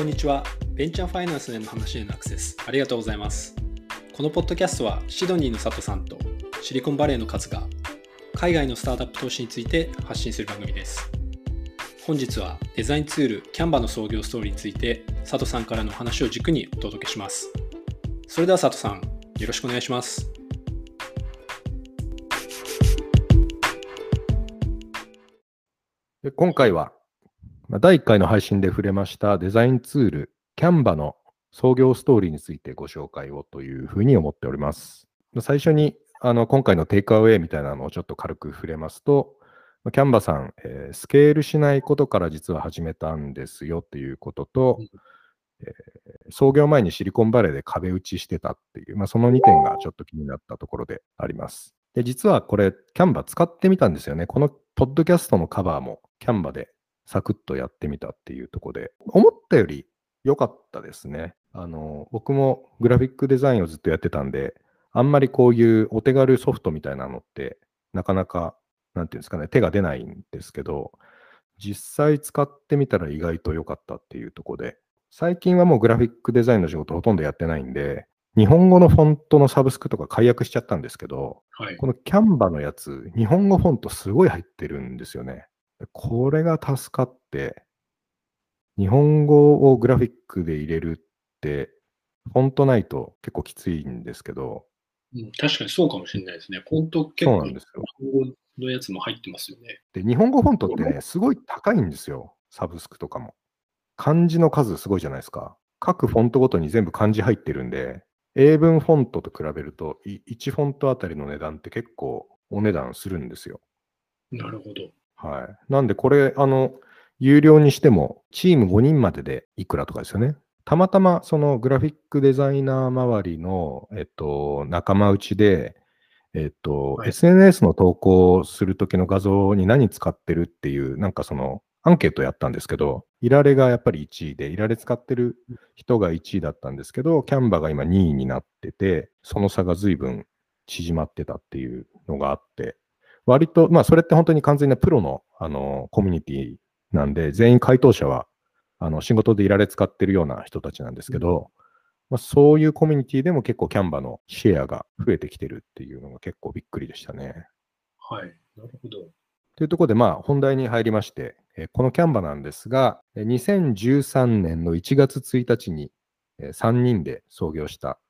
こんにちは。ベンチャーファイナンスへの話へのアクセス、ありがとうございます。このポッドキャストは、シドニーの佐藤さんとシリコンバレーの勝が、海外のスタートアップ投資について発信する番組です。本日はデザインツール、キャンバの創業ストーリーについて、佐藤さんからの話を軸にお届けします。それでは佐藤さん、よろしくお願いします。今回は、第1回の配信で触れましたデザインツール、キャンバの創業ストーリーについてご紹介をというふうに思っております。最初にあの今回のテイクアウェイみたいなのをちょっと軽く触れますと、まあキャンバさん、えースケールしないことから実は始めたんですよということと、うんえー創業前にシリコンバレーで壁打ちしてたっていう、まあ、その2点がちょっと気になったところであります。で、実はこれ、キャンバ使ってみたんですよね。このポッドキャストのカバーもキャンバでサクッとやってみたっていうところで、思ったより良かったですね。あの、僕もグラフィックデザインをずっとやってたんで、あんまりこういうお手軽ソフトみたいなのって、なかなか、なんていうんですかね、手が出ないんですけど、実際使ってみたら意外と良かったっていうところで、最近はもうグラフィックデザインの仕事ほとんどやってないんで、日本語のフォントのサブスクとか解約しちゃったんですけど、はい。このキャンバのやつ、日本語フォントすごい入ってるんですよね。これが助かって、日本語をグラフィックで入れるって、フォントないと結構きついんですけど、うん確かにそうかもしれないですね。フォント結構、そうなんですよ。日本語のやつも入ってますよね。で、日本語フォントってね、すごい高いんですよ。サブスクとかも。漢字の数すごいじゃないですか。各フォントごとに全部漢字入ってるんで、英文フォントと比べると、い1フォントあたりの値段って結構お値段するんですよ。なるほど。はい。なんでこれ、あの、有料にしても、チーム5人まででいくらとかですよね。たまたま、そのグラフィックデザイナー周りの、えっと、仲間内で、えっと、はい SNS の投稿するときの画像に何使ってるっていう、なんかその、アンケートやったんですけど、いられがやっぱり1位で、いられ使ってる人が1位だったんですけど、キャンバが今2位になってて、その差が随分縮まってたっていうのがあって、割と、まあ、それって本当に完全なプロの、あの、コミュニティなんで、全員回答者は、あの、仕事でいられ使ってるような人たちなんですけど、まあ、そういうコミュニティでも結構キャンバのシェアが増えてきてるっていうのが結構びっくりでしたね。はい。なるほど。というところで、まあ、本題に入りまして、えーこのキャンバなんですが、えー2013年の1月1日に、え3人で創業した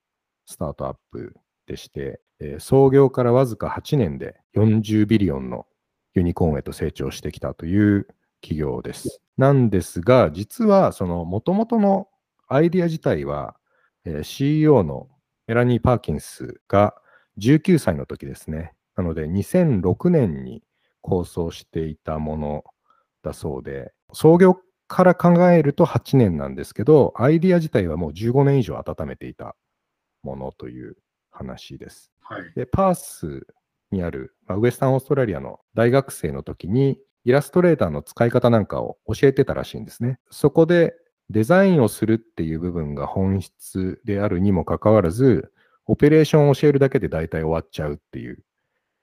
スタートアップでして、創業からわずか8年で40ビリオンのユニコーンへと成長してきたという企業です。なんですが、実はその元々のアイディア自体は、えー CEO のメラニー・パーキンスが19歳の時ですね。なので、2006年に構想していたものだそうで、創業から考えると8年なんですけど、アイディア自体はもう15年以上温めていたものという話です。はい。で、パースにある、まあウエスタンオーストラリアの大学生の時に、イラストレーターの使い方なんかを教えてたらしいんですね。そこでデザインをするっていう部分が本質であるにもかかわらず、オペレーションを教えるだけで大体終わっちゃうっていう。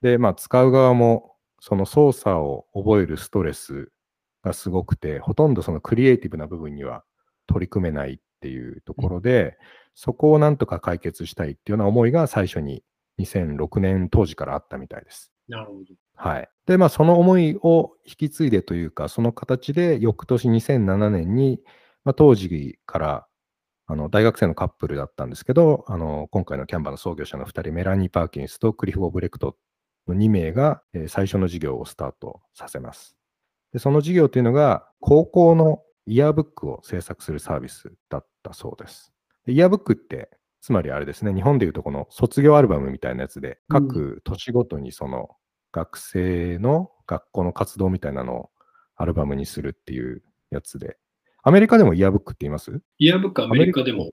で、まあ、使う側も、その操作を覚えるストレスがすごくて、ほとんどそのクリエイティブな部分には取り組めないっていうところで、そこをなんとか解決したいっていうような思いが最初に2006年当時からあったみたいです。なるほど。はい。で、まあ、その思いを引き継いでというか、その形で翌年2007年に、まあ、当時からあの大学生のカップルだったんですけど、あの今回のキャンバの創業者の2人、メラニー・パーキンスとクリフ・オブレクトの2名が、えー最初の事業をスタートさせます。でその事業というのが、高校のイヤーブックを制作するサービスだったそうです。でイヤーブックって、つまりあれですね、日本でいうとこの卒業アルバムみたいなやつで、うん各年ごとにその学生の学校の活動みたいなのをアルバムにするっていうやつで、アメリカでもイヤーブックって言います？イヤーブックアメリカ？でも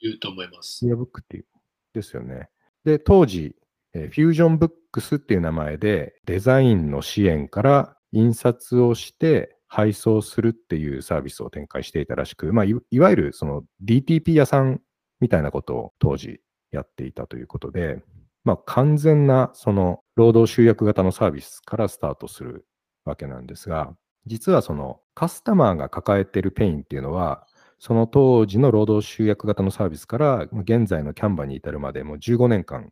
言うと思いますイ。ヤーブックっていう。ですよね。で、当時、えー Fusion Books っていう名前で、デザインの支援から印刷をして配送するっていうサービスを展開していたらしく、まあ、いいわゆるその DTP 屋さんみたいなことを当時やっていたということで、まあ、完全なその労働集約型のサービスからスタートするわけなんですが、実はそのカスタマーが抱えている pain っていうのは、その当時の労働集約型のサービスから現在のキャンバに至るまでもう15年間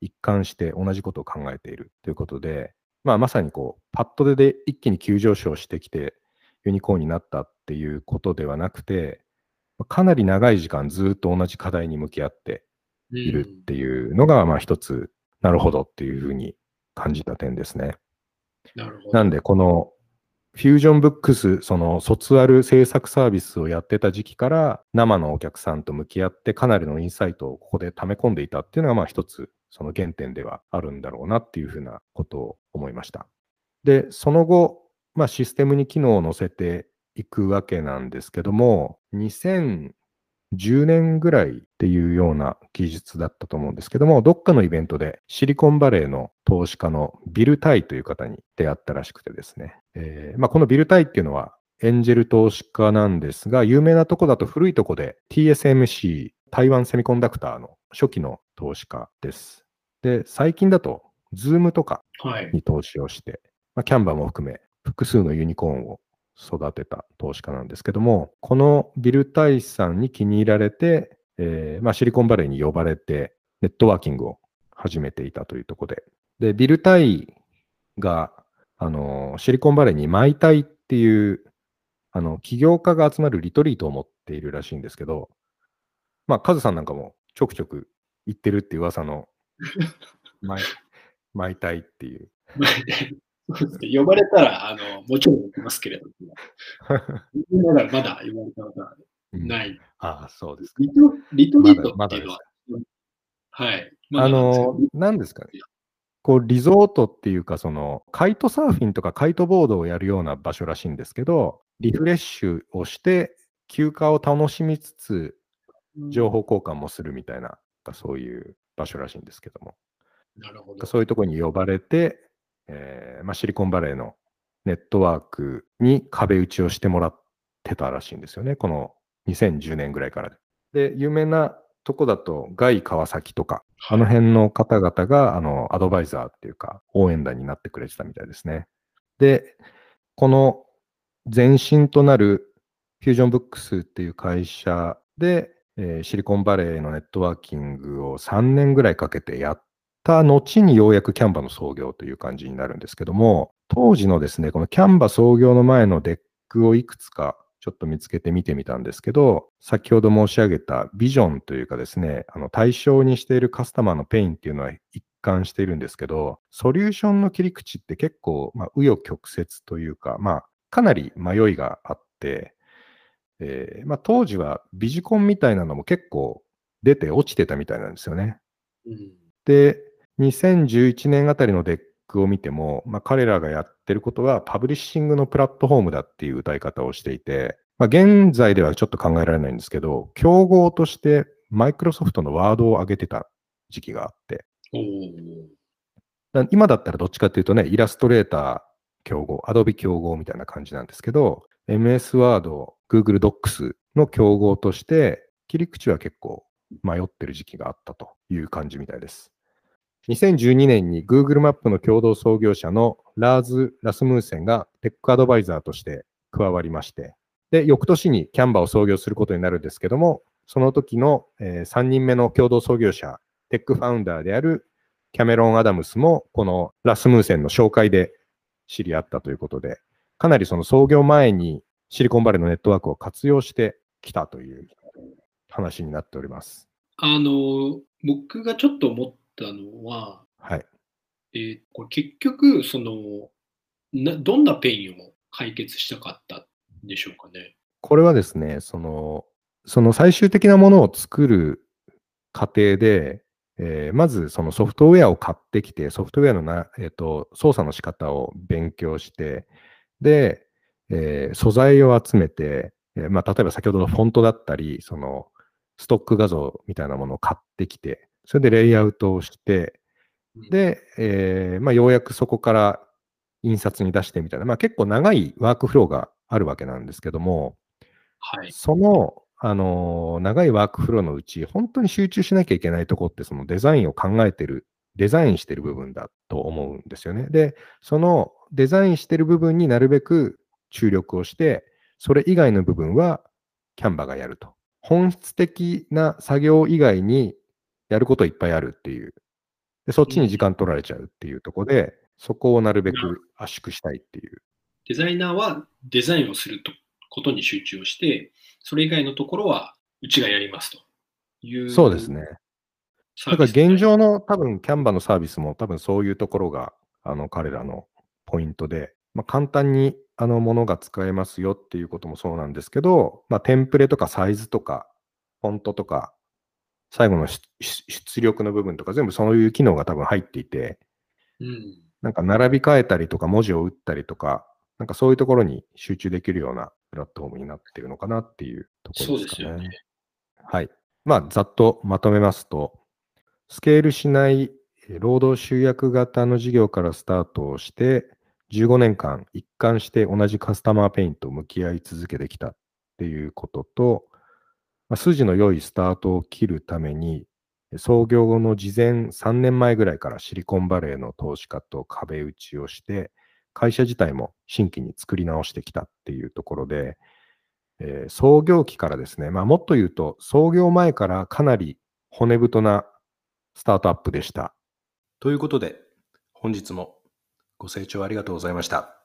一貫して同じことを考えているということで、まあ、まさにこうパッドでで一気に急上昇してきてユニコーンになったっていうことではなくて、かなり長い時間ずっと同じ課題に向き合っているっていうのが、まあ一つ、なるほどっていうふうに感じた点ですね。なるほど。なんで、このフュージョンブックス、その卒アル制作サービスをやってた時期から生のお客さんと向き合ってかなりのインサイトをここで溜め込んでいたっていうのがまあ一つその原点ではあるんだろうなっていうふうなことを思いました。で、その後、まあ、システムに機能を載せていくわけなんですけども、2010年ぐらいっていうような技術だったと思うんですけども、どっかのイベントでシリコンバレーの投資家のビル・タイという方に出会ったらしくてですね、えーまあ、このビル・タイっていうのはエンジェル投資家なんですが、有名なとこだと古いとこで TSMC、台湾セミコンダクターの初期の投資家です。で、最近だと、 Zoom とかに投資をして、はい、まあ、 Canva も含め、複数のユニコーンを育てた投資家なんですけども、このビル・タイさんに気に入られて、えー、まあ、シリコンバレーに呼ばれて、ネットワーキングを始めていたというところで。で、ビル・タイが、あの、シリコンバレーにマイタイっていう、あの、起業家が集まるリトリートを持っているらしいんですけど、まあ、カズさんなんかもちょくちょく行ってるっていう噂の、マイ、マイタイっていう。呼ばれたら、あの、もちろん行きますけれども、まだまだ呼ばれたことはない。うん、ああ、そうですリトリトリートっていうのは、ま、はい。ま、あの、何ですかね。こう、リゾートっていうか、その、カイトサーフィンとかカイトボードをやるような場所らしいんですけど、リフレッシュをして、休暇を楽しみつつ、情報交換もするみたいな、そういう場所らしいんですけども。なるほど。そういうところに呼ばれて、えーまあ、シリコンバレーのネットワークに壁打ちをしてもらってたらしいんですよね。この2010年ぐらいからで。で、有名なとこだと、ガイ川崎とか、あの辺の方々が、あの、アドバイザーっていうか、応援団になってくれてたみたいですね。で、この前身となるフュージョンブックスっていう会社で、えー、シリコンバレーのネットワーキングを3年ぐらいかけてやった後にようやくキャンバの創業という感じになるんですけども、当時のですね、このキャンバ創業の前のデックをいくつかちょっと見つけて見てみたんですけど、先ほど申し上げたビジョンというかですね、あの対象にしているカスタマーの pain っていうのは一貫しているんですけど、ソリューションの切り口って結構、まあ、紆余曲折というか、まあ、かなり迷いがあって、えー、まあ、当時はビジコンみたいなのも結構出て落ちてたみたいなんですよね。うん、で、2011年あたりのデックを見ても、まあ、彼らがやってることはパブリッシングのプラットフォームだっていう歌い方をしていて、まあ、現在ではちょっと考えられないんですけど、競合としてマイクロソフトのワードを上げてた時期があって、今だったらどっちかっていうとね、イラストレーター競合、アドビ競合みたいな感じなんですけど、MS ワード、Google Docs の競合として、切り口は結構迷ってる時期があったという感じみたいです。2012年に Google マップの共同創業者のラーズ・ラスムーセンがテックアドバイザーとして加わりまして、で、翌年にキャンバーを創業することになるんですけども、その時の、え、3人目の共同創業者、テックファウンダーであるキャメロン・アダムスも、このラスムーセンの紹介で知り合ったということで、かなりその創業前にシリコンバレーのネットワークを活用してきたという話になっております。あの、僕がちょっと思ったのは、はい。えー、これ結局、そのな、どんな pain を解決したかったんでしょうかね？これはですね、その、その最終的なものを作る過程で、えー、まずそのソフトウェアを買ってきて、ソフトウェアのな、えーと、操作の仕方を勉強して、で、えー、素材を集めて、えー、まあ、例えば先ほどのフォントだったり、そのストック画像みたいなものを買ってきて、それでレイアウトをして、で、えー、まあ、ようやくそこから印刷に出してみたいな、まあ、結構長いワークフローがあるわけなんですけども、はい、その、あのー、長いワークフローのうち、本当に集中しなきゃいけないとこって、そのデザインを考えてる、デザインしてる部分だと思うんですよね。で、そのデザインしてる部分になるべく注力をして、それ以外の部分はキャンバがやると。本質的な作業以外にやることいっぱいあるっていう。でそっちに時間取られちゃうっていうところで、そこをなるべく圧縮したいっていう。デザイナーはデザインをするとことに集中をして、それ以外のところはうちがやりますという。そうですね。だから現状の多分キャンバのサービスも多分そういうところがあの彼らのポイントで、まあ、簡単にあのものが使えますよっていうこともそうなんですけど、まあ、テンプレとかサイズとかフォントとか最後の出出力の部分とか全部そういう機能が多分入っていて、うん。なんか並び替えたりとか文字を打ったりとか、なんかそういうところに集中できるようなプラットフォームになってるのかなっていうとこそうろでかね。ですすよね。はい。まあ、ざっとまとめますと、スケールしないえー労働集約型の事業からスタートをして、15年間一貫して同じカスタマーペインと向き合い続けてきたっていうことと、まあ、筋の良いスタートを切るために、創業後の事前3年前ぐらいからシリコンバレーの投資家と壁打ちをして、会社自体も新規に作り直してきたっていうところで、えー創業期からですね、まあ、もっと言うと、創業前からかなり骨太なスタートアップでした。ということで、本日もご清聴ありがとうございました。